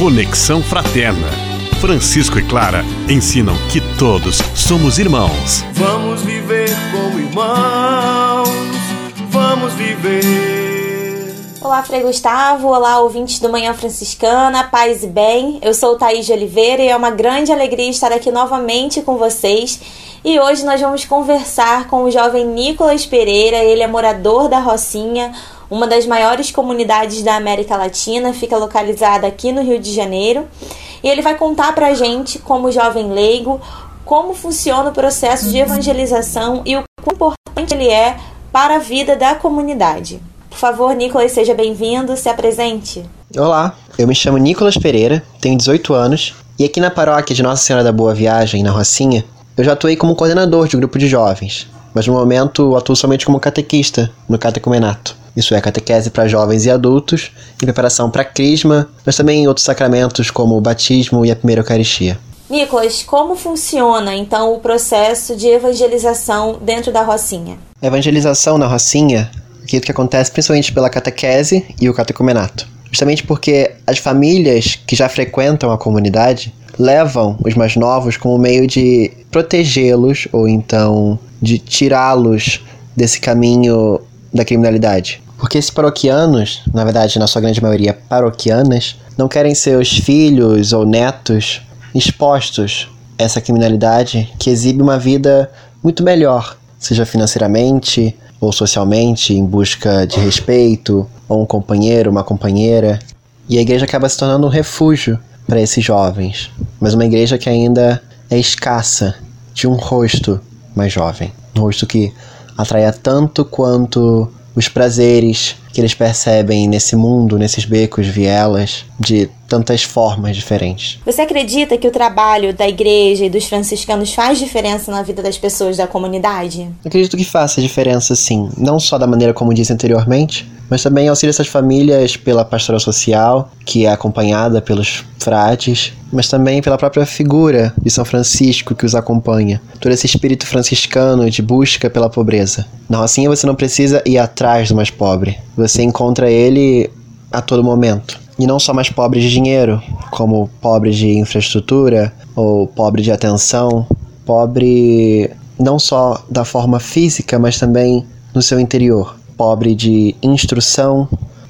Conexão Fraterna. Francisco e Clara ensinam que todos somos irmãos. Vamos viver como irmãos. Vamos viver. Olá, Frei Gustavo. Olá, ouvintes do Manhã Franciscana, paz e bem. Eu sou Thaís de Oliveira e é uma grande alegria estar aqui novamente com vocês. E hoje nós vamos conversar com o jovem Nicolas Pereira. Ele é morador da Rocinha, uma das maiores comunidades da América Latina, fica localizada aqui no Rio de Janeiro. E ele vai contar pra gente, como jovem leigo, como funciona o processo de evangelização e o quão importante ele é para a vida da comunidade. Por favor, Nicolas, seja bem-vindo, se apresente. Olá, eu me chamo Nicolas Pereira, tenho 18 anos e aqui na paróquia de Nossa Senhora da Boa Viagem, na Rocinha, eu já atuei como coordenador de um grupo de jovens, mas no momento atuo somente como catequista no catecumenato. Isso é catequese para jovens e adultos, em preparação para a crisma, mas também em outros sacramentos como o batismo e a primeira Eucaristia. Nicolas, como funciona então o processo de evangelização dentro da Rocinha? A evangelização na Rocinha é aquilo que acontece principalmente pela catequese e o catecumenato. Justamente porque as famílias que já frequentam a comunidade levam os mais novos como meio de protegê-los ou então de tirá-los desse caminho da criminalidade. Porque esses paroquianos, na verdade, na sua grande maioria paroquianas, não querem seus filhos ou netos expostos a essa criminalidade que exibe uma vida muito melhor, seja financeiramente ou socialmente, em busca de respeito, ou um companheiro, uma companheira. E a igreja acaba se tornando um refúgio para esses jovens, mas uma igreja que ainda é escassa de um rosto mais jovem, um rosto que atraia tanto quanto os prazeres que eles percebem nesse mundo, nesses becos, vielas, de tantas formas diferentes. Você acredita que o trabalho da igreja e dos franciscanos faz diferença na vida das pessoas da comunidade? Acredito que faça diferença, sim. Não só da maneira como disse anteriormente, mas também auxilia essas famílias pela pastoral social, que é acompanhada pelos frades, mas também pela própria figura de São Francisco que os acompanha. Todo esse espírito franciscano de busca pela pobreza. Na Rocinha você não precisa ir atrás do mais pobre. Você encontra ele a todo momento. E não só mais pobre de dinheiro, como pobre de infraestrutura ou pobre de atenção, pobre não só da forma física, mas também no seu interior pobre de instrução,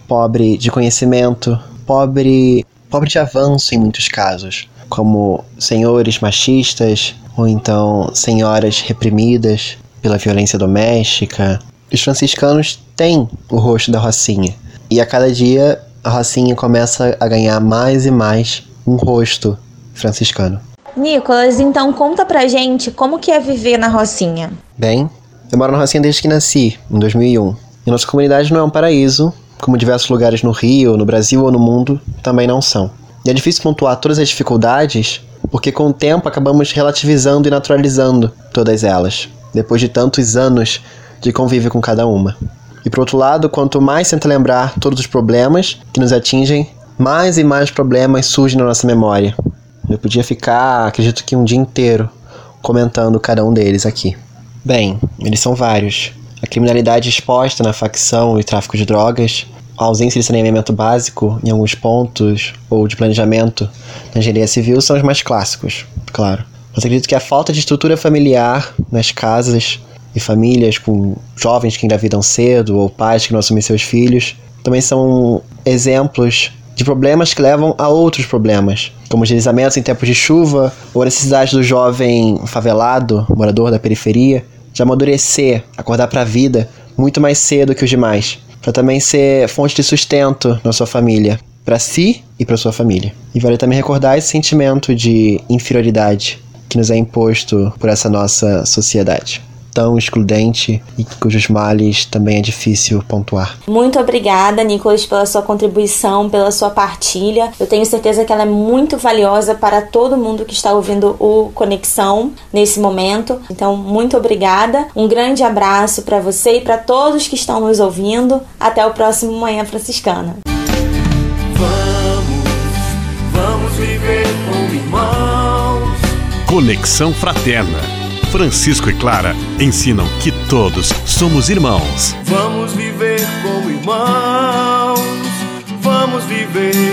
pobre de conhecimento, pobre, pobre de avanço em muitos casos, como senhores machistas ou então senhoras reprimidas pela violência doméstica. Os franciscanos têm o rosto da Rocinha e a cada dia a Rocinha começa a ganhar mais e mais um rosto franciscano. Nicolas, então conta pra gente como que é viver na Rocinha. Bem, eu moro na Rocinha desde que nasci, em 2001. E nossa comunidade não é um paraíso, como diversos lugares no Rio, no Brasil ou no mundo também não são. E é difícil pontuar todas as dificuldades, porque com o tempo acabamos relativizando e naturalizando todas elas, depois de tantos anos de convívio com cada uma. E por outro lado, quanto mais tenta lembrar todos os problemas que nos atingem, mais e mais problemas surgem na nossa memória. Eu podia ficar, acredito que um dia inteiro, comentando cada um deles aqui. Bem, eles são vários. A criminalidade exposta na facção e tráfico de drogas, a ausência de saneamento básico em alguns pontos ou de planejamento na engenharia civil são os mais clássicos, claro. Mas acredito que a falta de estrutura familiar nas casas e famílias com jovens que engravidam cedo ou pais que não assumem seus filhos também são exemplos de problemas que levam a outros problemas, como deslizamentos em tempos de chuva ou a necessidade do jovem favelado, morador da periferia, de amadurecer, acordar para a vida muito mais cedo que os demais, para também ser fonte de sustento na sua família, para si e para sua família. E vale também recordar esse sentimento de inferioridade que nos é imposto por essa nossa sociedade tão excludente e cujos males também é difícil pontuar. Muito obrigada, Nicolas, pela sua contribuição, pela sua partilha. Eu tenho certeza que ela é muito valiosa para todo mundo que está ouvindo o Conexão nesse momento. Então, muito obrigada. Um grande abraço para você e para todos que estão nos ouvindo. Até o próximo Manhã Franciscana. Vamos, vamos viver como irmãos. Conexão Fraterna Francisco e Clara ensinam que todos somos irmãos. Vamos viver como irmãos, vamos viver